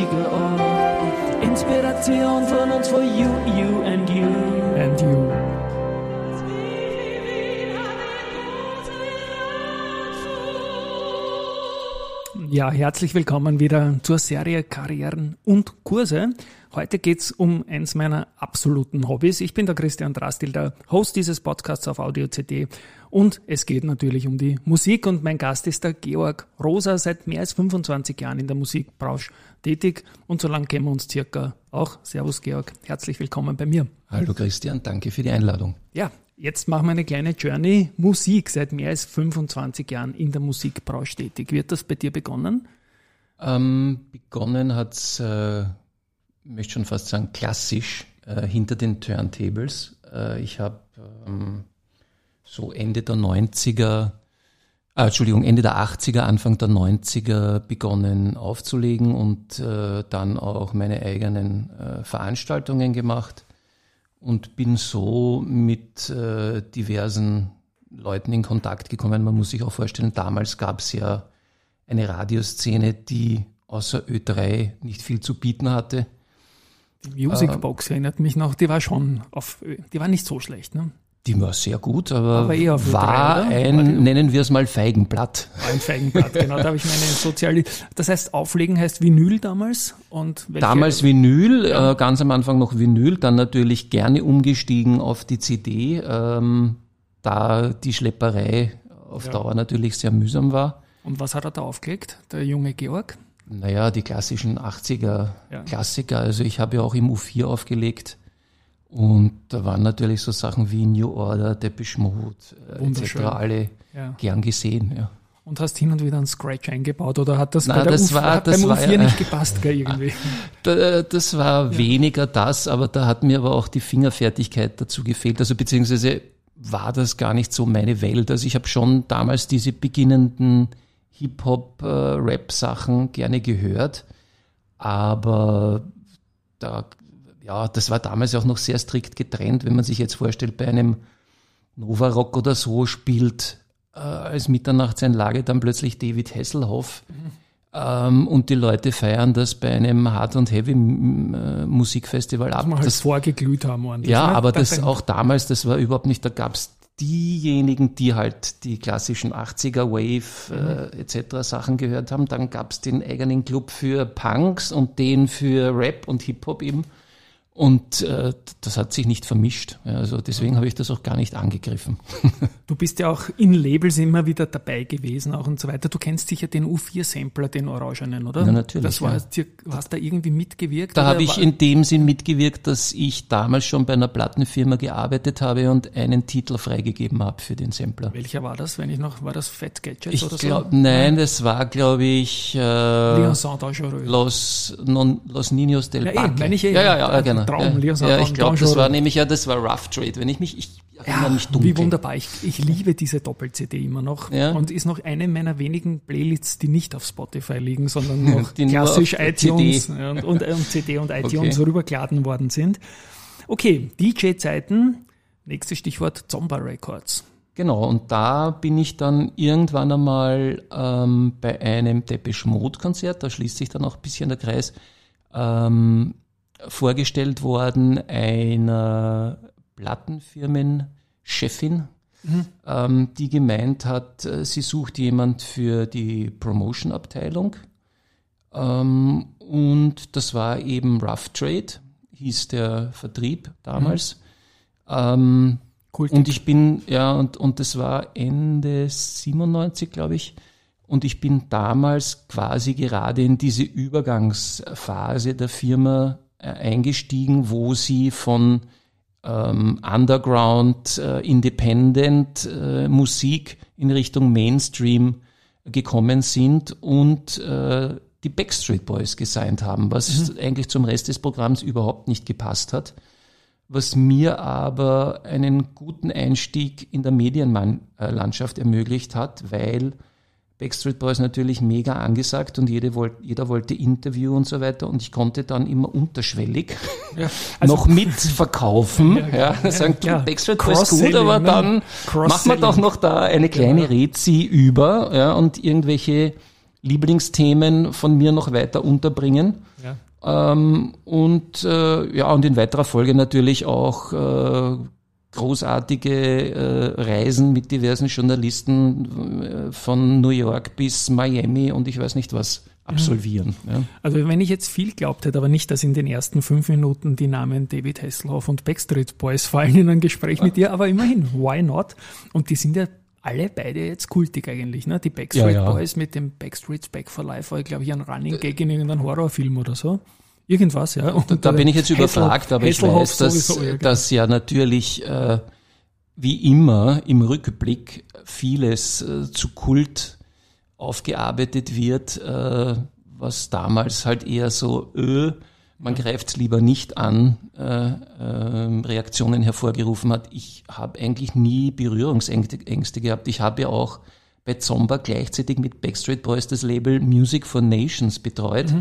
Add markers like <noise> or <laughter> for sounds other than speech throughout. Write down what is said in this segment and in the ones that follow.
ein Ort. Inspiration von uns for you, you and you. And you. Ja, herzlich willkommen wieder zur Serie Karrieren und Kurse. Heute geht's um eins meiner absoluten Hobbys. Ich bin der Christian Drastil, der Host dieses Podcasts auf Audio CD und es geht natürlich um die Musik und mein Gast ist der Georg Rosa, seit mehr als 25 Jahren in der Musikbranche tätig und so lange kennen wir uns circa auch. Servus Georg, herzlich willkommen bei mir. Hallo Christian, danke für die Einladung. Ja, Jetzt machen wir eine kleine Journey. Musik, seit mehr als 25 Jahren in der Musikbranche tätig. Wird das bei dir begonnen? Ähm, begonnen hat's, äh, ich möchte schon fast sagen, klassisch äh, hinter den Turntables. Äh, ich habe ähm, so Ende der 90er, äh, Entschuldigung, Ende der 80er, Anfang der 90er begonnen aufzulegen und äh, dann auch meine eigenen äh, Veranstaltungen gemacht und bin so mit äh, diversen Leuten in Kontakt gekommen. Man muss sich auch vorstellen, damals gab es ja eine Radioszene, die außer Ö3 nicht viel zu bieten hatte. Die Musicbox äh, erinnert mich noch, die war schon auf, die war nicht so schlecht, ne? Die war sehr gut, aber, aber eher war drei, ein, war nennen wir es mal Feigenblatt. Ein Feigenblatt, genau. Da habe ich meine soziale. Das heißt, Auflegen heißt Vinyl damals und? Damals Vinyl, ja. äh, ganz am Anfang noch Vinyl, dann natürlich gerne umgestiegen auf die CD, ähm, da die Schlepperei auf ja. Dauer natürlich sehr mühsam war. Und was hat er da aufgelegt, der junge Georg? Naja, die klassischen 80er ja. Klassiker. Also ich habe ja auch im U4 aufgelegt. Und da waren natürlich so Sachen wie New Order, Depeche Mode äh, etc. alle ja. gern gesehen. Ja. Und hast hin und wieder einen Scratch eingebaut oder hat das, Nein, bei das war, hat das beim war, U4 nicht gepasst gell, irgendwie? <laughs> Das war ja. weniger das, aber da hat mir aber auch die Fingerfertigkeit dazu gefehlt. Also beziehungsweise war das gar nicht so meine Welt. Also ich habe schon damals diese beginnenden Hip-Hop-Rap-Sachen äh, gerne gehört, aber da ja, das war damals auch noch sehr strikt getrennt, wenn man sich jetzt vorstellt, bei einem Nova Rock oder so spielt äh, als Mitternachtseinlage dann plötzlich David Hasselhoff mhm. ähm, und die Leute feiern das bei einem Hard- und Heavy-Musikfestival ab. Das halt das vorgeglüht haben ordentlich. Ja, ne? aber das auch damals, das war überhaupt nicht, da gab's diejenigen, die halt die klassischen 80er Wave äh, etc. Sachen gehört haben, dann gab's den eigenen Club für Punks und den für Rap und Hip-Hop eben. Und äh, das hat sich nicht vermischt. Also deswegen habe ich das auch gar nicht angegriffen. <laughs> Du bist ja auch in Labels immer wieder dabei gewesen auch und so weiter. Du kennst sicher den U4-Sampler, den Orangenen, oder? Ja, natürlich. Das war, ja. hast da irgendwie mitgewirkt? Da habe ich in dem Sinn mitgewirkt, dass ich damals schon bei einer Plattenfirma gearbeitet habe und einen Titel freigegeben habe für den Sampler. Welcher war das, wenn ich noch, war das Fat Gadget ich oder glaub, so? Nein, das war, glaube ich, äh, Los, non, Los Niños del ja, Parque. Ich eh, ja, ja, ja, genau. Traum, ja, ja, ich glaube, das war nämlich ja, das war Rough Trade. Wenn ich mich, ich erinnere ja, mich dunkel. Wie wunderbar. Ich, ich liebe diese Doppel-CD immer noch. Ja. Und ist noch eine meiner wenigen Playlists, die nicht auf Spotify liegen, sondern <laughs> noch klassisch iTunes CD. <laughs> Und, und, und, CD und iTunes okay. rübergeladen worden sind. Okay, DJ-Zeiten. Nächstes Stichwort Zomba Records. Genau, und da bin ich dann irgendwann einmal ähm, bei einem Depeche Mode Konzert, da schließt sich dann auch ein bisschen der Kreis, ähm, vorgestellt worden einer Plattenfirmenchefin, mhm. ähm, die gemeint hat, äh, sie sucht jemand für die Promotion-Abteilung. Ähm, und das war eben Rough Trade, hieß der Vertrieb damals. Mhm. Ähm, und ich bin, ja, und, und das war Ende 97, glaube ich. Und ich bin damals quasi gerade in diese Übergangsphase der Firma eingestiegen, wo sie von ähm, Underground, äh, Independent äh, Musik in Richtung Mainstream gekommen sind und äh, die Backstreet Boys gesigned haben, was mhm. eigentlich zum Rest des Programms überhaupt nicht gepasst hat, was mir aber einen guten Einstieg in der Medienlandschaft ermöglicht hat, weil Backstreet Boys natürlich mega angesagt und jede wollt, jeder wollte Interview und so weiter und ich konnte dann immer unterschwellig <laughs> Ja, also- noch mitverkaufen. ja, klar. ja, sagen, Ja, Backstreet Boys gut, aber ne? dann machen wir doch noch da eine kleine Genau. Rezi über ja, und irgendwelche Lieblingsthemen von mir noch weiter unterbringen. Ja. Ähm, und äh, ja, und in weiterer Folge natürlich auch äh, großartige äh, Reisen mit diversen Journalisten äh, von New York bis Miami und ich weiß nicht was absolvieren. Ja. Also wenn ich jetzt viel glaubt hätte, aber nicht, dass in den ersten fünf Minuten die Namen David Hasselhoff und Backstreet Boys fallen in ein Gespräch mit dir, aber immerhin, why not? Und die sind ja alle beide jetzt kultig eigentlich, ne? Die Backstreet Ja, ja. Boys mit dem Backstreet's Back for Life war, glaube ich, ein Running Gag in irgendeinem Horrorfilm oder so. Irgendwas, ja. Und Da der bin ich jetzt überfragt, aber ich Hasselhoff weiß, dass, sowieso, ja, genau. dass ja natürlich äh, wie immer im Rückblick vieles äh, zu Kult aufgearbeitet wird, äh, was damals halt eher so, öh, man greift lieber nicht an, äh, äh, Reaktionen hervorgerufen hat. Ich habe eigentlich nie Berührungsängste Ängste gehabt. Ich habe ja auch bei Zomba gleichzeitig mit Backstreet Boys das Label Music for Nations betreut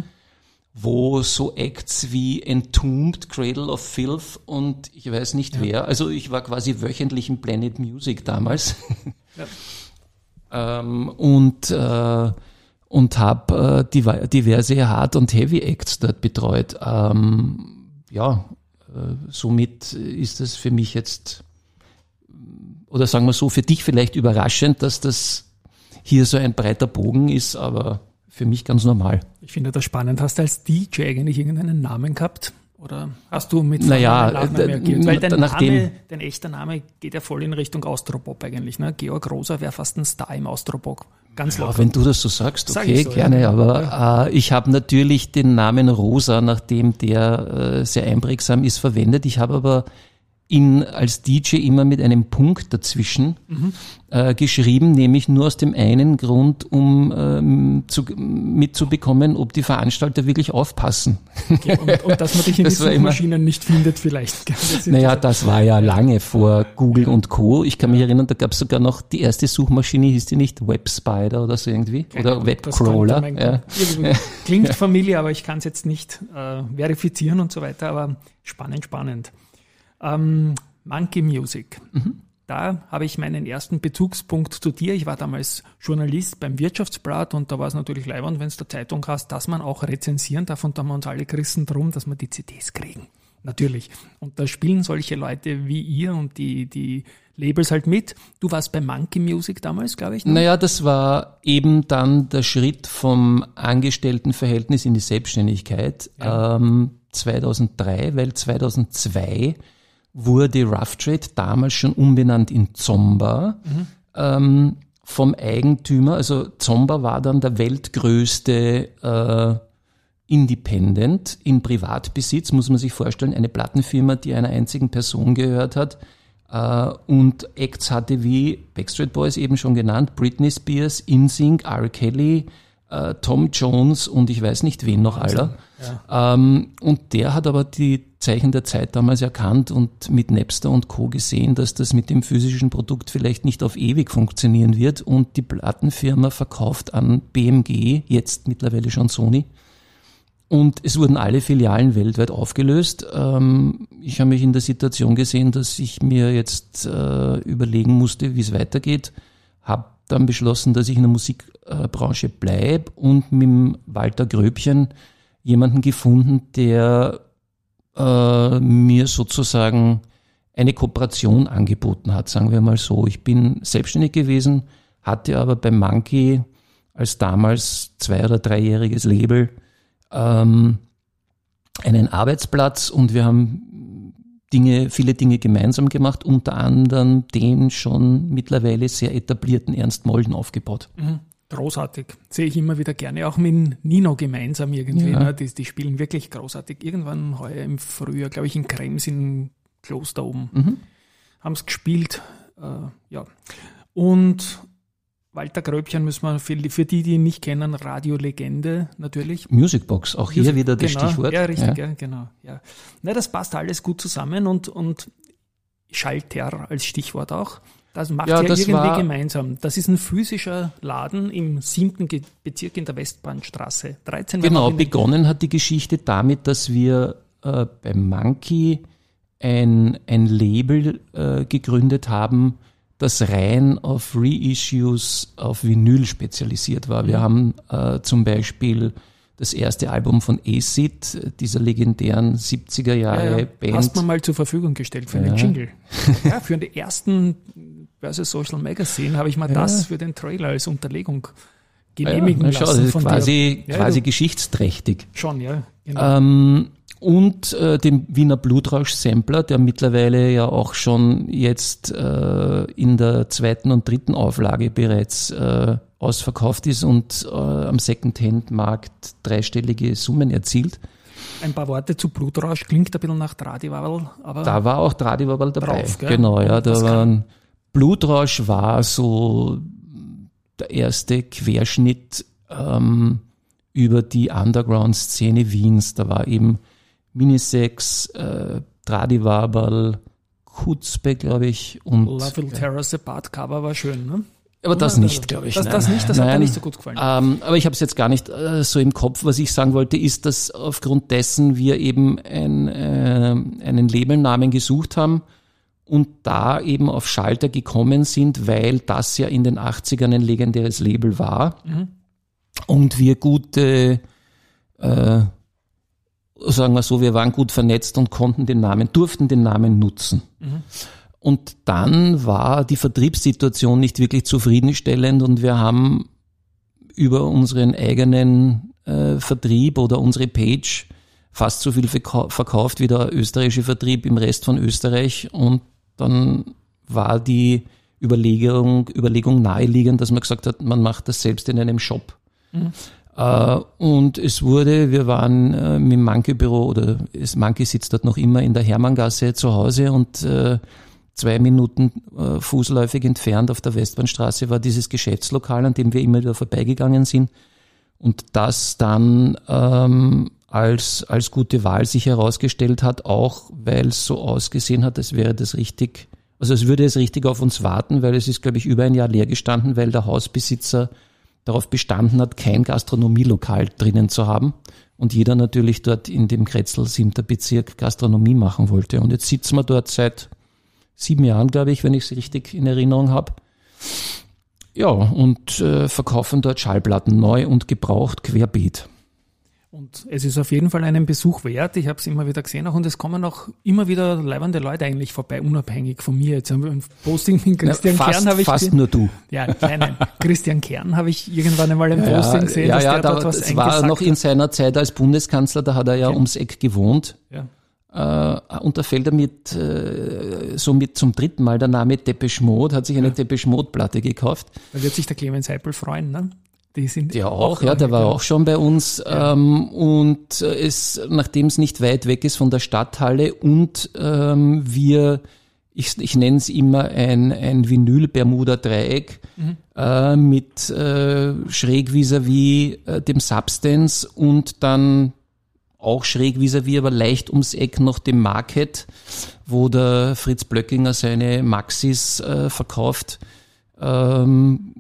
wo so Acts wie Entombed, Cradle of Filth und ich weiß nicht wer, also ich war quasi wöchentlich im Planet Music damals. <laughs> Ähm, und äh, und habe äh, div- diverse Hard- und Heavy-Acts dort betreut. Ähm, ja, äh, somit ist das für mich jetzt, oder sagen wir so, für dich vielleicht überraschend, dass das hier so ein breiter Bogen ist, aber für mich ganz normal. Ich finde das spannend. Hast du als DJ eigentlich irgendeinen Namen gehabt? Oder hast du mit Naja, Vornamen, Nachnamen äh, agiert? Weil dein, nachdem- Name, dein echter Name geht ja voll in Richtung Austropop eigentlich. Ne? Georg Rosa wäre fast ein Star im Austropop. Ganz Ja, locker. wenn du das so sagst, Sag okay, ich so, ja. gerne. Aber äh, ich habe natürlich den Namen Rosa, nachdem der äh, sehr einprägsam ist, verwendet. Ich habe aber ihn als DJ immer mit einem Punkt dazwischen Mhm. äh, geschrieben, nämlich nur aus dem einen Grund, um ähm, zu, mitzubekommen, ob die Veranstalter wirklich aufpassen. Ja, und, und dass man <laughs> dich in Das immer- Suchmaschinen nicht findet vielleicht. <laughs> Das Naja, das war ja lange vor Google und Co. Ich kann mich erinnern, da gab es sogar noch die erste Suchmaschine, hieß die nicht Webspider oder so irgendwie? Oder Das Webcrawler. Ja. Klingt <laughs> Familie, aber ich kann es jetzt nicht äh, verifizieren und so weiter, aber spannend, spannend. Ähm, Monkey Music. Mhm. Da habe ich meinen ersten Bezugspunkt zu dir. Ich war damals Journalist beim Wirtschaftsblatt und da war es natürlich leibend, wenn es der Zeitung hast, dass man auch rezensieren darf und da haben wir uns alle gerissen drum, dass wir die CDs kriegen. Natürlich. Und da spielen solche Leute wie ihr und die, die Labels halt mit. Du warst bei Monkey Music damals, glaube ich. Ne? Naja, das war eben dann der Schritt vom Angestelltenverhältnis in die Selbstständigkeit ähm, 2003, weil 2002 wurde Rough Trade damals schon umbenannt in Zomba ähm, vom Eigentümer. Also Zomba war dann der weltgrößte äh, Independent in Privatbesitz, muss man sich vorstellen, eine Plattenfirma, die einer einzigen Person gehört hat. Äh, und Acts hatte wie Backstreet Boys eben schon genannt, Britney Spears, InSync, R. Kelly, äh, Tom Jones und ich weiß nicht wen noch aller. Ähm, und der hat aber die Zeichen der Zeit damals erkannt und mit Napster und Co. gesehen, dass das mit dem physischen Produkt vielleicht nicht auf ewig funktionieren wird und die Plattenfirma verkauft an BMG, jetzt mittlerweile schon Sony. Und es wurden alle Filialen weltweit aufgelöst. Ähm, ich habe mich in der Situation gesehen, dass ich mir jetzt äh, überlegen musste, wie es weitergeht. Habe dann beschlossen, dass ich in der Musikbranche bleibe und mit Walter Gröbchen jemanden gefunden, der äh, mir sozusagen eine Kooperation angeboten hat, sagen wir mal so. Ich bin selbstständig gewesen, hatte aber beim Monkey als damals zwei- oder dreijähriges Label ähm, einen Arbeitsplatz und wir haben Dinge, viele Dinge gemeinsam gemacht, unter anderem den schon mittlerweile sehr etablierten Ernst Molden aufgebaut. Großartig. Sehe ich immer wieder gerne. Auch mit Nino gemeinsam irgendwie. Ja. Ne? Die, die spielen wirklich großartig. Irgendwann heuer im Frühjahr, glaube ich, in Krems im Kloster oben. Mhm. Haben es gespielt. Äh, ja. Und Walter Gröbchen müssen wir für, für die, die ihn nicht kennen, Radiolegende natürlich. Musicbox, auch hier wieder das genau, Stichwort. Ja, richtig, ja. genau. Ja. Na, das passt alles gut zusammen und, und Schalter als Stichwort auch. Das macht Ja, ja, das irgendwie war- gemeinsam. Das ist ein physischer Laden im siebten Bezirk in der Westbahnstraße. 13 war Genau, begonnen hat die Geschichte damit, dass wir äh, bei Monkey ein, ein Label äh, gegründet haben, das rein auf Reissues auf Vinyl spezialisiert war. Mhm. Wir haben äh, zum Beispiel das erste Album von Acid, dieser legendären 70er Jahre Ja, ja. Band. Hast man mal zur Verfügung gestellt für Ja. einen Jingle. <laughs> ja, für den ersten Börse Social Magazine habe ich mal das für den Trailer als Unterlegung genehmigen ja, na schau, das ist von quasi, quasi geschichtsträchtig. Schon, ja. Genau. Ähm, und äh, dem Wiener Blutrausch-Sampler, der mittlerweile ja auch schon jetzt äh, in der zweiten und dritten Auflage bereits äh, ausverkauft ist und äh, am Second-Hand-Markt dreistellige Summen erzielt. Ein paar Worte zu Blutrausch klingt ein bisschen nach Tradiwabel, aber Da war auch Tradiwabel dabei. Drauf? Genau, ja, da waren Blutrausch war so der erste Querschnitt ähm, über die Underground-Szene Wiens. Da war eben Minisex, äh, Tradiwabel, Kutzbe, glaube ich, und Love Will Tear Us Apart Cover war schön, ne? aber das Oder? nicht, glaube ich. Das, nein. das nicht, das hat mir Nein. nicht so gut gefallen. Ähm, aber ich habe es jetzt gar nicht äh, so im Kopf. Was ich sagen wollte, ist, dass aufgrund dessen wir eben ein, äh, einen Labelnamen gesucht haben und da eben auf Schalter gekommen sind, weil das ja in den 80ern ein legendäres Label war und wir gute, äh, sagen wir so, wir waren gut vernetzt und konnten den Namen, durften den Namen nutzen. Und dann war die Vertriebssituation nicht wirklich zufriedenstellend und wir haben über unseren eigenen äh, Vertrieb oder unsere Page fast so viel verkau- verkauft wie der österreichische Vertrieb im Rest von Österreich und dann war die Überlegung, Überlegung naheliegend, dass man gesagt hat, man macht das selbst in einem Shop. Äh, und es wurde, wir waren äh, mit dem Monkey-Büro oder das Monkey sitzt dort noch immer in der Hermanngasse zu Hause und äh, zwei Minuten äh, fußläufig entfernt auf der Westbahnstraße war dieses Geschäftslokal, an dem wir immer wieder vorbeigegangen sind. Und das dann ähm, als, als gute Wahl sich herausgestellt hat, auch weil es so ausgesehen hat, als wäre das richtig, also es würde es richtig auf uns warten, weil es ist, glaube ich, über ein Jahr leer gestanden, weil der Hausbesitzer darauf bestanden hat, kein Gastronomielokal drinnen zu haben. Und jeder natürlich dort in dem Kretzel 7. Bezirk Gastronomie machen wollte. Und jetzt sitzen wir dort seit sieben Jahren, glaube ich, wenn ich es richtig in Erinnerung habe. Ja, und äh, verkaufen dort Schallplatten neu und gebraucht querbeet. Und es ist auf jeden Fall einen Besuch wert. Ich habe es immer wieder gesehen auch und es kommen auch immer wieder leibende Leute eigentlich vorbei, unabhängig von mir. Jetzt haben wir ein Posting mit Christian fast, Kern habe ich fast nur du. Ja, nein, nein. <laughs> Christian Kern habe ich irgendwann einmal ein Posting gesehen, ja, dass ja, der da, dort was das war noch in seiner Zeit als Bundeskanzler, da hat er ja ums Eck gewohnt. Ja. Äh, und da fällt er mit, äh, so mit zum dritten Mal der Name Depeche Mode, hat sich eine Depeche Mode Platte gekauft. Da wird sich der Clemens Heipel freuen, ne? Die sind Der auch, ja, der war auch schon bei uns. Ähm, und äh, es, nachdem es nicht weit weg ist von der Stadthalle und ähm, wir, ich, ich nenne es immer ein, ein Vinyl-Bermuda-Dreieck äh, mit äh, schräg vis-à-vis äh, dem Substance und dann auch schräg vis-à-vis, aber leicht ums Eck noch dem Market, wo der Fritz Blöckinger seine Maxis äh, verkauft. Ähm,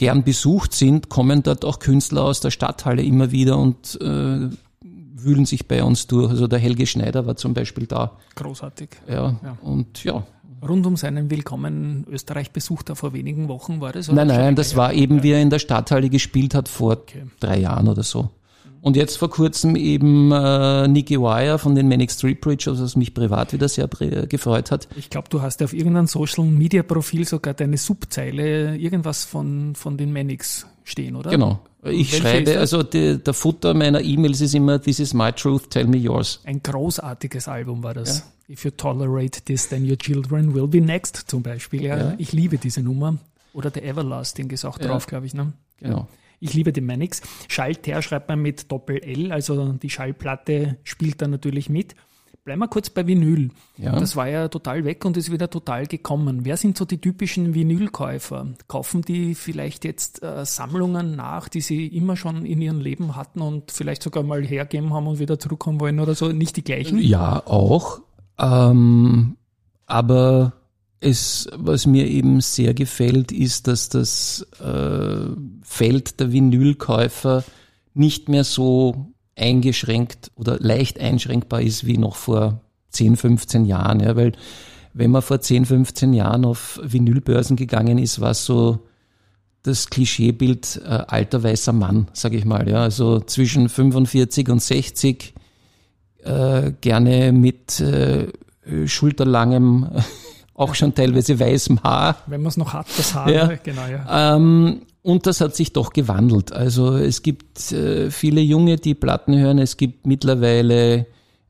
gern besucht sind, kommen dort auch Künstler aus der Stadthalle immer wieder und äh, wühlen sich bei uns durch. Also der Helge Schneider war zum Beispiel da. großartig. Ja, Ja. und ja. Rund um seinen Willkommen Österreich besucht er vor wenigen Wochen war das? Nein, nein, das war eben, wie er in der Stadthalle gespielt hat vor Okay. drei Jahren oder so. Und jetzt vor kurzem eben äh, Nicky Wire von den Manic Street Preachers, was mich privat wieder sehr gefreut hat. Ich glaube, du hast auf irgendeinem Social Media Profil sogar deine Subzeile irgendwas von, von den Manics stehen, oder? Genau. Ich schreibe, also die, der Futter meiner E-Mails ist immer, this is my truth, tell me yours. Ein großartiges Album war das. If you tolerate this, then your children will be next zum Beispiel. Ja, Ja. Ich liebe diese Nummer. Oder der Everlasting ist auch Ja. drauf, glaube ich. Ne? Genau. Ich liebe die Manix. Schallter schreibt man mit Doppel-L, also die Schallplatte spielt da natürlich mit. Bleiben wir kurz bei Vinyl. Ja. Das war ja total weg und ist wieder total gekommen. Wer sind so die typischen Vinylkäufer? Kaufen die vielleicht jetzt äh, Sammlungen nach, die sie immer schon in ihrem Leben hatten und vielleicht sogar mal hergeben haben und wieder zurückkommen wollen oder so? Nicht die gleichen? Ja, auch. Ähm, aber es, was mir eben sehr gefällt, ist, dass das äh, Feld der Vinylkäufer nicht mehr so eingeschränkt oder leicht einschränkbar ist wie noch vor 10, 15 Jahren. Ja, weil wenn man vor 10, 15 Jahren auf Vinylbörsen gegangen ist, war so das Klischeebild äh, alter weißer Mann, sage ich mal. Ja, also zwischen 45 und 60, äh, gerne mit äh, schulterlangem, auch schon teilweise weißem Haar. Wenn man es noch hat, das Haar, Ja. genau, ja. Ähm, und das hat sich doch gewandelt. Also es gibt äh, viele Junge, die Platten hören. Es gibt mittlerweile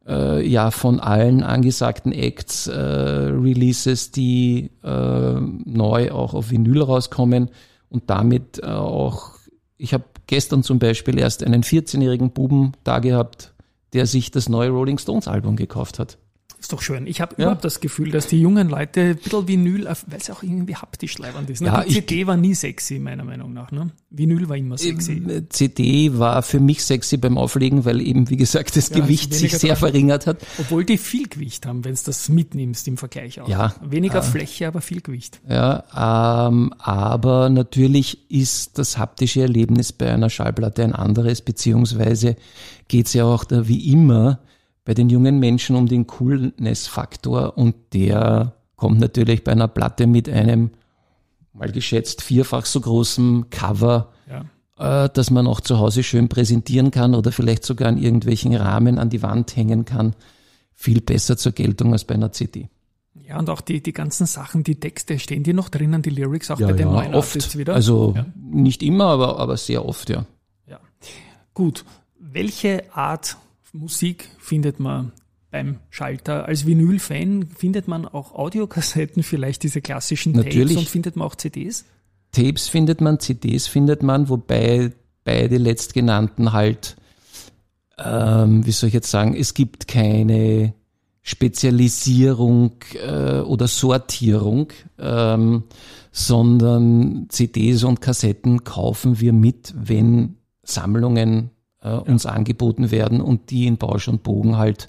äh, ja von allen angesagten Acts äh, Releases, die äh, neu auch auf Vinyl rauskommen und damit äh, auch. Ich habe gestern zum Beispiel erst einen 14-jährigen Buben da gehabt, der sich das neue Rolling Stones Album gekauft hat. Ist doch schön. Ich habe Ja. überhaupt das Gefühl, dass die jungen Leute ein bisschen Vinyl, weil es auch irgendwie haptisch leibend ist. Ne? Ja, die CD war nie sexy, meiner Meinung nach. Ne? Vinyl war immer sexy. Äh, CD war für mich sexy beim Auflegen, weil eben, wie gesagt, das Ja, Gewicht also sich sehr dran. verringert hat. Obwohl die viel Gewicht haben, wenn du das mitnimmst im Vergleich auch. Ja. Weniger Fläche, aber viel Gewicht. Ja, ähm, aber natürlich ist das haptische Erlebnis bei einer Schallplatte ein anderes, beziehungsweise geht es ja auch da wie immer bei den jungen Menschen um den Coolness-Faktor und der kommt natürlich bei einer Platte mit einem mal geschätzt vierfach so großen Cover, Ja. äh, dass man auch zu Hause schön präsentieren kann oder vielleicht sogar in irgendwelchen Rahmen an die Wand hängen kann, viel besser zur Geltung als bei einer CD. Ja, und auch die, die ganzen Sachen, die Texte, stehen die noch drinnen, die Lyrics, auch bei den neuen oft. Wieder? Also Ja. nicht immer, aber, aber sehr oft, ja. Ja. Gut. Welche Art Musik findet man beim Schalter? Als Vinyl-Fan findet man auch Audiokassetten, <laughs> vielleicht diese klassischen Tapes Natürlich. und findet man auch CDs? Tapes findet man, CDs findet man, wobei beide letztgenannten halt, ähm, wie soll ich jetzt sagen, es gibt keine Spezialisierung äh, oder Sortierung, ähm, sondern CDs und Kassetten kaufen wir mit, wenn Sammlungen äh, uns angeboten werden und die in Bausch und Bogen halt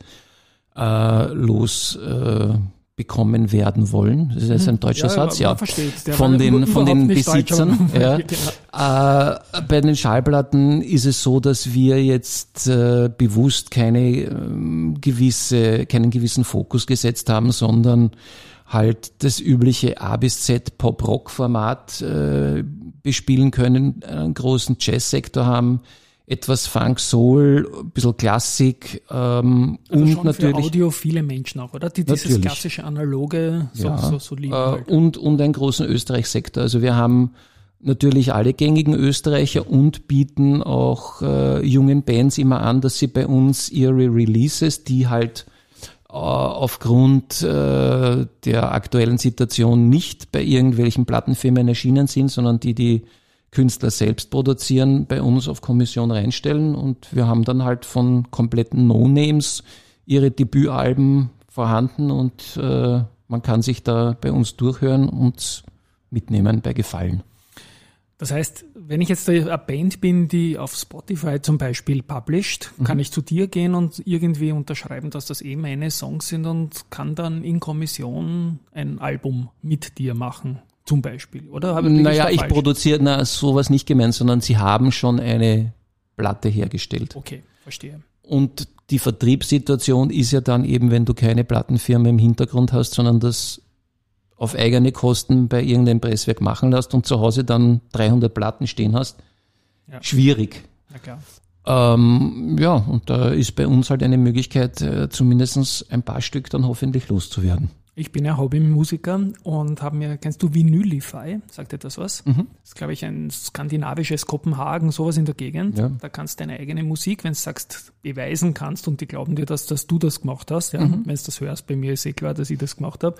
äh, los äh, bekommen werden wollen. Das ist jetzt ein deutscher Ja, Satz, ja. Von den, von den Besitzern. <laughs> ja. Genau. Äh, bei den Schallplatten ist es so, dass wir jetzt äh, bewusst keine ähm, gewisse, keinen gewissen Fokus gesetzt haben, sondern halt das übliche A bis Z Pop-Rock-Format äh, bespielen können, einen großen Jazz-Sektor haben, etwas Funk, Soul, ein bisschen Klassik ähm, Also und schon natürlich für Audio viele Menschen auch, oder? Die dieses Natürlich. klassische Analoge so, Ja, so, so lieben äh, halt. und, und einen großen Österreich-Sektor. Also wir haben natürlich alle gängigen Österreicher und bieten auch äh, jungen Bands immer an, dass sie bei uns ihre Releases, die halt äh, aufgrund äh, der aktuellen Situation nicht bei irgendwelchen Plattenfirmen erschienen sind, sondern die die Künstler selbst produzieren, bei uns auf Kommission reinstellen und wir haben dann halt von kompletten No-Names ihre Debütalben vorhanden und äh, man kann sich da bei uns durchhören und mitnehmen bei Gefallen. Das heißt, wenn ich jetzt eine Band bin, die auf Spotify zum Beispiel published, Mhm. kann ich zu dir gehen und irgendwie unterschreiben, dass das eh meine Songs sind und kann dann in Kommission ein Album mit dir machen, zum Beispiel, oder? Habe- Naja, ich produziere, na, sowas nicht gemeint, sondern sie haben schon eine Platte hergestellt. Okay, verstehe. Und die Vertriebssituation ist ja dann eben, wenn du keine Plattenfirma im Hintergrund hast, sondern das auf eigene Kosten bei irgendeinem Presswerk machen lässt und zu Hause dann 300 Platten stehen hast. Ja. Schwierig. Na klar. Ähm, ja, und da ist bei uns halt eine Möglichkeit, äh, zumindest ein paar Stück dann hoffentlich loszuwerden. Ich bin ja Hobbymusiker und habe mir, kennst du Vinylify? Sagt dir das was? Mhm. Das ist, glaube ich, ein skandinavisches Kopenhagen, sowas in der Gegend. Ja. Da kannst du deine eigene Musik, wenn du sagst, beweisen kannst und die glauben dir, dass, dass du das gemacht hast. Ja? Mhm. Wenn du das hörst, bei mir ist eh klar, dass ich das gemacht habe.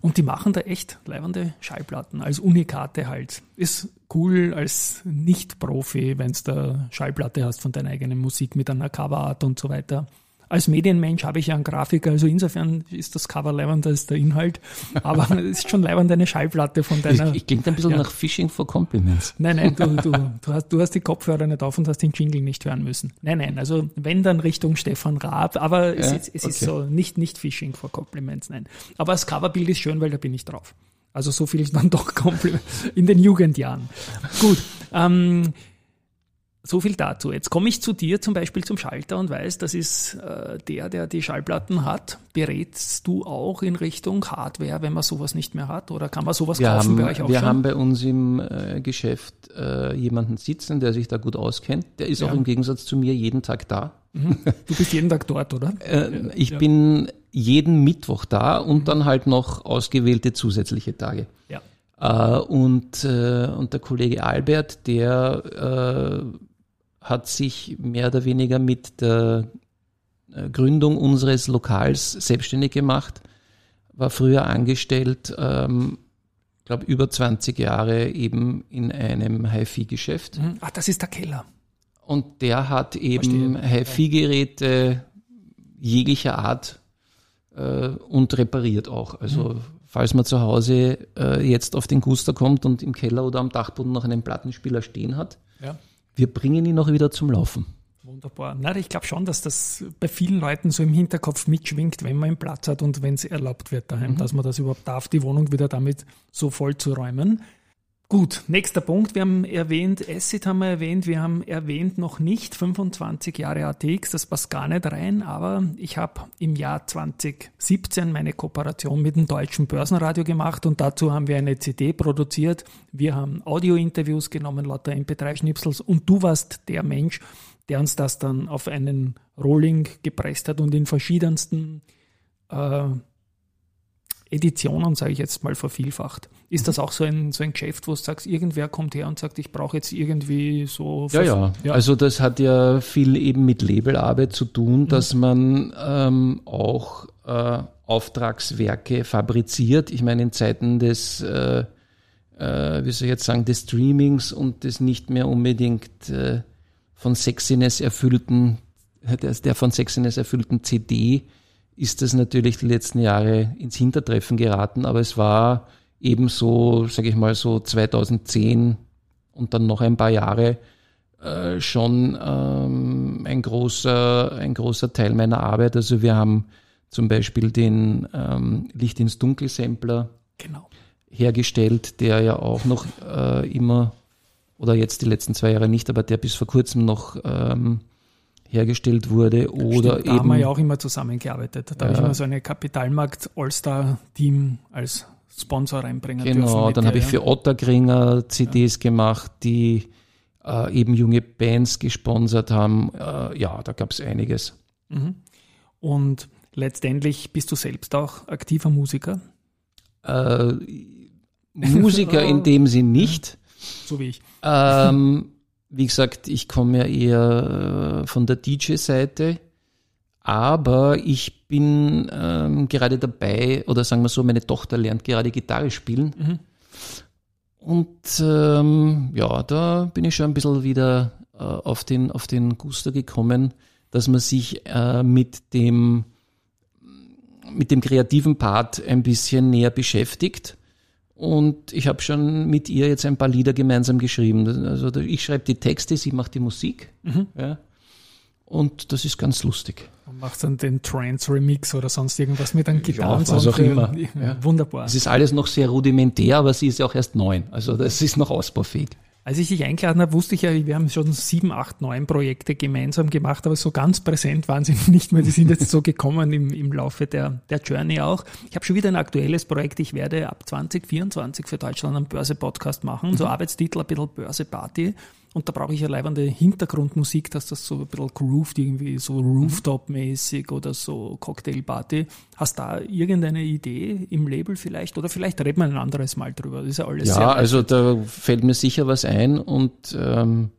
Und die machen da echt leibende Schallplatten, als Unikate halt. Ist cool als Nicht-Profi, wenn du da Schallplatte hast von deiner eigenen Musik mit einer Coverart und so weiter. Als Medienmensch habe ich ja einen Grafiker, also insofern ist das Cover leibender als der Inhalt. Aber <laughs> es ist schon leibend eine Schallplatte von deiner. Ich, ich klingt ein bisschen ja. nach Phishing for Compliments. Nein, nein, du, du, <laughs> du, hast, du hast die Kopfhörer nicht auf und hast den Jingle nicht hören müssen. Nein, nein, also wenn dann Richtung Stefan Raab, aber ja, es, ist, es okay. ist so nicht, nicht Phishing for Compliments, nein. Aber das Coverbild ist schön, weil da bin ich drauf. Also so viel ist dann doch <laughs> Kompliment in den Jugendjahren. Gut. Ähm, so viel dazu. Jetzt komme ich zu dir zum Beispiel zum Schalter und weiß, das ist äh, der, der die Schallplatten hat. Berätst du auch in Richtung Hardware, wenn man sowas nicht mehr hat? Oder kann man sowas wir kaufen haben, bei euch auch Wir schon? haben bei uns im äh, Geschäft äh, jemanden sitzen, der sich da gut auskennt. Der ist ja. auch im Gegensatz zu mir jeden Tag da. Mhm. Du bist jeden Tag dort, oder? <laughs> Äh, ich ja. bin jeden Mittwoch da und mhm. dann halt noch ausgewählte zusätzliche Tage. Ja. Äh, und, äh, und der Kollege Albert, der hat sich mehr oder weniger mit der äh, Gründung unseres Lokals selbstständig gemacht, war früher angestellt, ähm, glaube über 20 Jahre eben in einem HiFi-Geschäft. Mhm. Ah, das ist der Keller. Und der hat eben HiFi-Geräte jeglicher Art äh, und repariert auch. Also mhm. falls man zu Hause äh, jetzt auf den Guster kommt und im Keller oder am Dachboden noch einen Plattenspieler stehen hat, ja wir bringen ihn auch wieder zum Laufen. Wunderbar. Na, ich glaube schon, dass das bei vielen Leuten so im Hinterkopf mitschwingt, wenn man einen Platz hat und wenn es erlaubt wird daheim, mhm. dass man das überhaupt darf, die Wohnung wieder damit so voll zu räumen. Gut, nächster Punkt. Wir haben erwähnt, Acid haben wir erwähnt, wir haben erwähnt noch nicht 25 Jahre ATX, das passt gar nicht rein, aber ich habe im Jahr 2017 meine Kooperation mit dem Deutschen Börsenradio gemacht und dazu haben wir eine CD produziert. Wir haben Audio-Interviews genommen, lauter MP3-Schnipsels und du warst der Mensch, der uns das dann auf einen Rolling gepresst hat und in verschiedensten äh, Editionen, sage ich jetzt mal, vervielfacht. Ist das auch so ein, so ein Geschäft, wo du sagst, irgendwer kommt her und sagt, ich brauche jetzt irgendwie so. Ja, ja, ja, Also das hat ja viel eben mit Labelarbeit zu tun, mhm. dass man ähm, auch äh, Auftragswerke fabriziert. Ich meine, in Zeiten des, äh, äh, wie soll ich jetzt sagen, des Streamings und des nicht mehr unbedingt äh, von Sexiness erfüllten, der, der von Sexiness erfüllten CD, ist das natürlich die letzten Jahre ins Hintertreffen geraten, aber es war eben so, sage ich mal, so 2010 und dann noch ein paar Jahre äh, schon ähm, ein, großer, ein großer Teil meiner Arbeit. Also wir haben zum Beispiel den ähm, Licht ins Dunkel Sampler genau. hergestellt, der ja auch noch äh, immer, oder jetzt die letzten zwei Jahre nicht, aber der bis vor kurzem noch ähm, hergestellt wurde oder Stimmt, da eben. haben wir ja auch immer zusammengearbeitet. Da ja. habe ich immer so eine Kapitalmarkt All-Star-Team als Sponsor reinbringen genau. Genau, dann habe ich für Ottergringer CDs ja. gemacht, die äh, eben junge Bands gesponsert haben. Äh, ja, da gab es einiges. Mhm. Und letztendlich bist du selbst auch aktiver Musiker? Äh, <laughs> Musiker in dem Sinn nicht. So wie ich. Ähm, wie gesagt, ich komme ja eher äh, von der DJ-Seite, aber ich bin ähm, gerade dabei, oder sagen wir so, meine Tochter lernt gerade Gitarre spielen. Mhm. Und ähm, ja, da bin ich schon ein bisschen wieder äh, auf, den, auf den Guster gekommen, dass man sich äh, mit dem mit dem kreativen Part ein bisschen näher beschäftigt und ich habe schon mit ihr jetzt ein paar Lieder gemeinsam geschrieben. Also ich schreibe die Texte, sie macht die Musik. Mhm. Ja. Und das ist ganz lustig. Und macht dann den Trance-Remix oder sonst irgendwas mit einem Gitarren. Ja, was auch immer. Ja. Wunderbar. Es ist alles noch sehr rudimentär, aber sie ist ja auch erst neun. Also das ist noch ausbaufähig. Als ich dich eingeladen habe, wusste ich ja, wir haben schon sieben, acht, neun Projekte gemeinsam gemacht, aber so ganz präsent waren sie nicht mehr. Die sind jetzt so gekommen im, im Laufe der, der Journey auch. Ich habe schon wieder ein aktuelles Projekt. Ich werde ab 2024 für Deutschland einen Börse-Podcast machen. Mhm. So Arbeitstitel ein bisschen Börse-Party. Und da brauche ich ja leibende Hintergrundmusik, dass das so ein bisschen grooved, irgendwie so Rooftop-mäßig oder so Cocktailparty. Hast da irgendeine Idee im Label vielleicht? Oder vielleicht reden wir ein anderes Mal drüber. Das ist ja alles Ja, also da fällt mir sicher was ein und ähm,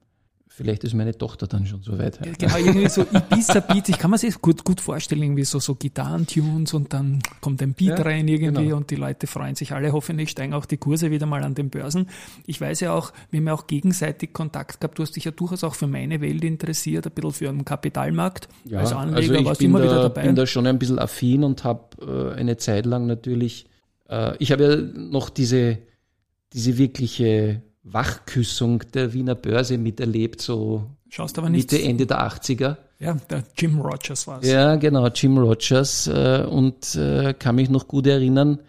Vielleicht ist meine Tochter dann schon so weit. Genau, irgendwie so Ibiza Beats. Ich kann mir das gut, gut vorstellen, irgendwie so, so Gitarrentunes und dann kommt ein Beat ja, rein irgendwie genau. und die Leute freuen sich alle. Hoffentlich steigen auch die Kurse wieder mal an den Börsen. Ich weiß ja auch, wir haben ja auch gegenseitig Kontakt gehabt. Du hast dich ja durchaus auch für meine Welt interessiert, ein bisschen für den Kapitalmarkt. Ja, als Anleger also warst du immer da, wieder dabei. Ich bin da schon ein bisschen affin und habe äh, eine Zeit lang natürlich, äh, ich habe ja noch diese, diese wirkliche Wachküssung der Wiener Börse miterlebt, so Schaust aber Mitte, Ende der 80er. Ja, der Jim Rogers war es. Ja, genau, Jim Rogers. Äh, und äh, kann mich noch gut erinnern,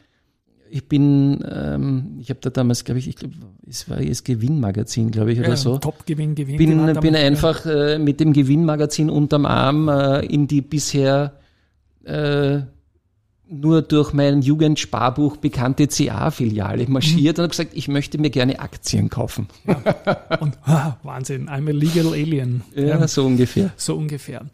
ich bin, ähm, ich habe da damals, glaube ich, ich glaube, es war das Gewinnmagazin, glaube ich, oder ja, so. Top-Gewinn, Gewinn. Bin, bin einfach äh, mit dem Gewinnmagazin unterm Arm äh, in die bisher äh, nur durch mein Jugendsparbuch bekannte CA-Filiale marschiert mhm. und habe gesagt, ich möchte mir gerne Aktien kaufen. Ja. Und <laughs> ah, Wahnsinn, I'm a legal alien. Ja, ja, so ungefähr. So ungefähr.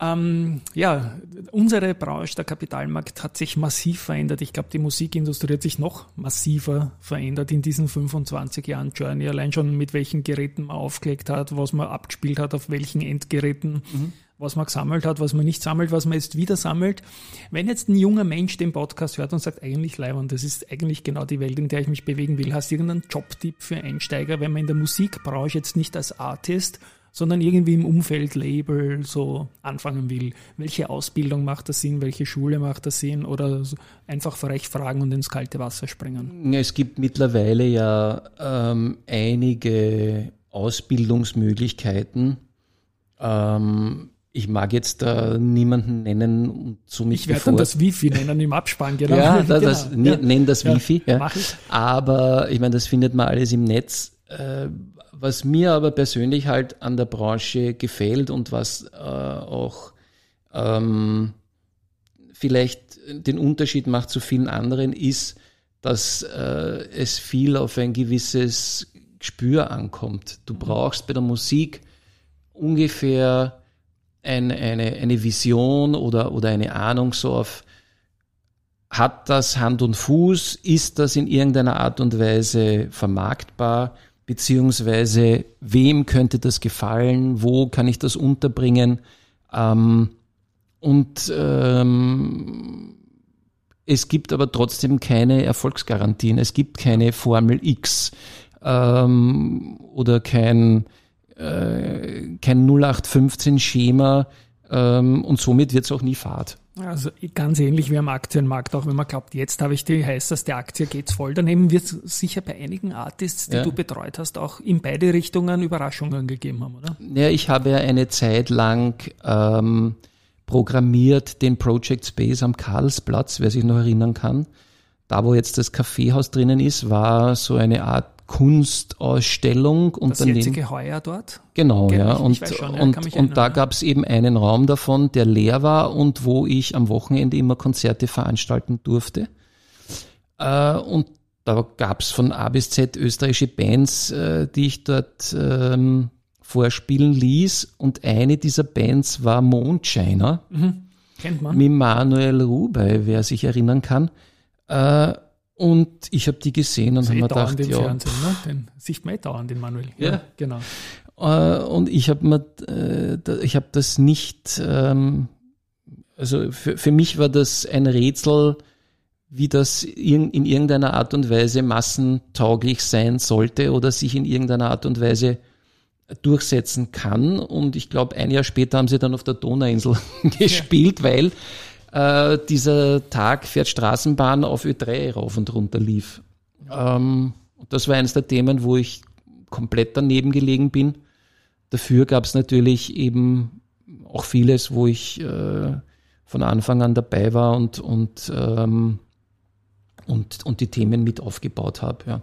Ähm, ja, unsere Branche, der Kapitalmarkt, hat sich massiv verändert. Ich glaube, die Musikindustrie hat sich noch massiver verändert in diesen 25 Jahren Journey. Allein schon mit welchen Geräten man aufgelegt hat, was man abgespielt hat, auf welchen Endgeräten. Mhm was man gesammelt hat, was man nicht sammelt, was man jetzt wieder sammelt. Wenn jetzt ein junger Mensch den Podcast hört und sagt, eigentlich Leiband, das ist eigentlich genau die Welt, in der ich mich bewegen will, hast du irgendeinen Jobtipp für Einsteiger, wenn man in der Musikbranche jetzt nicht als Artist, sondern irgendwie im Umfeld Label so anfangen will. Welche Ausbildung macht das Sinn? Welche Schule macht das Sinn? Oder einfach frech fragen und ins kalte Wasser springen? Es gibt mittlerweile ja ähm, einige Ausbildungsmöglichkeiten. Ähm, ich mag jetzt da niemanden nennen und so Ich werde dann das Wifi nennen im Abspann, <laughs> genau. Ja, das, das, genau. nenn das ja, Wifi. Ja. Mach ich. Aber ich meine, das findet man alles im Netz. Äh, was mir aber persönlich halt an der Branche gefällt und was äh, auch ähm, vielleicht den Unterschied macht zu vielen anderen, ist, dass äh, es viel auf ein gewisses Gespür ankommt. Du brauchst bei der Musik ungefähr ein, eine, eine Vision oder, oder eine Ahnung so auf, hat das Hand und Fuß, ist das in irgendeiner Art und Weise vermarktbar, beziehungsweise wem könnte das gefallen, wo kann ich das unterbringen? Ähm, und ähm, es gibt aber trotzdem keine Erfolgsgarantien, es gibt keine Formel X ähm, oder kein äh, kein 0815-Schema ähm, und somit wird es auch nie Fahrt. Also ganz ähnlich wie am Aktienmarkt, auch wenn man glaubt, jetzt habe ich die heißeste Aktie, geht's voll. Daneben wird es sicher bei einigen Artists, die ja. du betreut hast, auch in beide Richtungen Überraschungen gegeben haben, oder? Ja, ich habe ja eine Zeit lang ähm, programmiert den Project Space am Karlsplatz, wer sich noch erinnern kann. Da, wo jetzt das Kaffeehaus drinnen ist, war so eine Art Kunstausstellung. Und das jetzige Heuer dort? Genau, ja. Und, schon, ja, und, und da gab es eben einen Raum davon, der leer war und wo ich am Wochenende immer Konzerte veranstalten durfte. Äh, und da gab es von A bis Z österreichische Bands, äh, die ich dort ähm, vorspielen ließ. Und eine dieser Bands war Mondshiner. Mhm. Kennt man. Mit Manuel Rubey, wer sich erinnern kann. Äh, und ich habe die gesehen und habe mir gedacht, ja, Fernsehen, ne? den sieht man eh dauernd, den Manuel. Ja, ja genau. Äh, und ich habe mir, äh, ich habe das nicht, ähm, also für, für mich war das ein Rätsel, wie das in, in irgendeiner Art und Weise massentauglich sein sollte oder sich in irgendeiner Art und Weise durchsetzen kann. Und ich glaube, ein Jahr später haben sie dann auf der Donauinsel <laughs> gespielt, ja. weil äh, dieser Tag fährt Straßenbahn auf Ö3 rauf und runter lief. Ähm, das war eines der Themen, wo ich komplett daneben gelegen bin. Dafür gab es natürlich eben auch vieles, wo ich äh, von Anfang an dabei war und, und, ähm, und, und die Themen mit aufgebaut habe. Ja.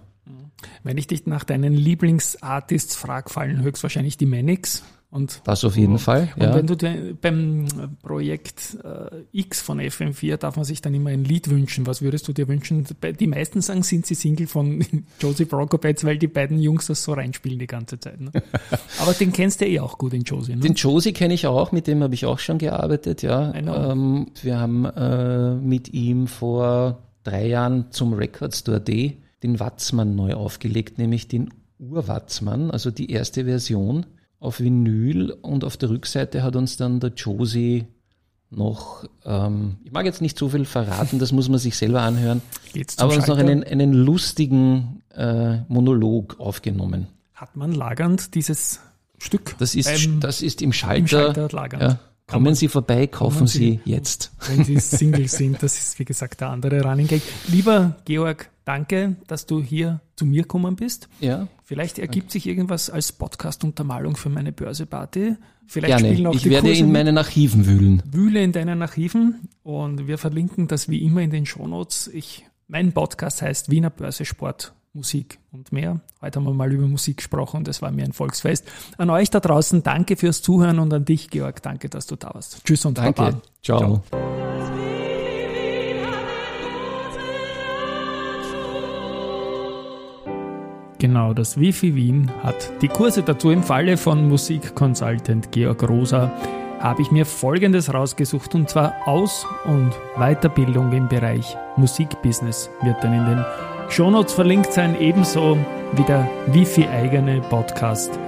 Wenn ich dich nach deinen Lieblingsartists frage, fallen höchstwahrscheinlich die Manics. Und, das auf jeden Fall. Und ja. wenn du beim Projekt äh, X von FM4 darf man sich dann immer ein Lied wünschen. Was würdest du dir wünschen? Die meisten sagen, sind sie Single von <laughs> Josie Brocopets, weil die beiden Jungs das so reinspielen die ganze Zeit. Ne? <laughs> Aber den kennst du eh auch gut, den Josie. Ne? Den Josie kenne ich auch, mit dem habe ich auch schon gearbeitet, ja. Ähm, wir haben äh, mit ihm vor drei Jahren zum Record Store D den Watzmann neu aufgelegt, nämlich den Urwatzmann, also die erste Version auf Vinyl und auf der Rückseite hat uns dann der Josie noch, ähm, ich mag jetzt nicht so viel verraten, das muss man sich selber anhören, aber uns noch einen, einen lustigen äh, Monolog aufgenommen. Hat man lagernd dieses Stück? Das ist, beim- das ist im Schalter. im Schalter lagernd. Ja. Kommen Sie vorbei, kaufen Sie Sie- jetzt. wenn sie Single sind. Das ist, wie gesagt, der andere Running Gag. Lieber Georg, danke, dass du hier zu mir gekommen bist. Ja, Vielleicht ergibt sich irgendwas als Podcast-Untermalung für meine Börseparty. Vielleicht spielen gerne. auch Ich die werde Kurse in meinen Archiven wühlen. Wühle in deinen Archiven und wir verlinken das wie immer in den Shownotes. Ich, mein Podcast heißt Wiener Börse Sport, Musik und mehr. Heute haben wir mal über Musik gesprochen und es war mir ein Volksfest. An euch da draußen danke fürs Zuhören und an dich, Georg, danke, dass du da warst. Tschüss und Danke. Baba. Ciao. Genau, das Wifi Wien hat die Kurse dazu im Falle von Musikconsultant Georg Rosa habe ich mir folgendes rausgesucht und zwar Aus- und Weiterbildung im Bereich Musikbusiness wird dann in den Shownotes verlinkt sein, ebenso wie der Wifi-eigene Podcast,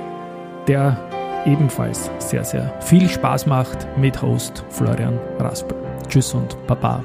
der ebenfalls sehr, sehr viel Spaß macht mit Host Florian Raspel. Tschüss und Baba.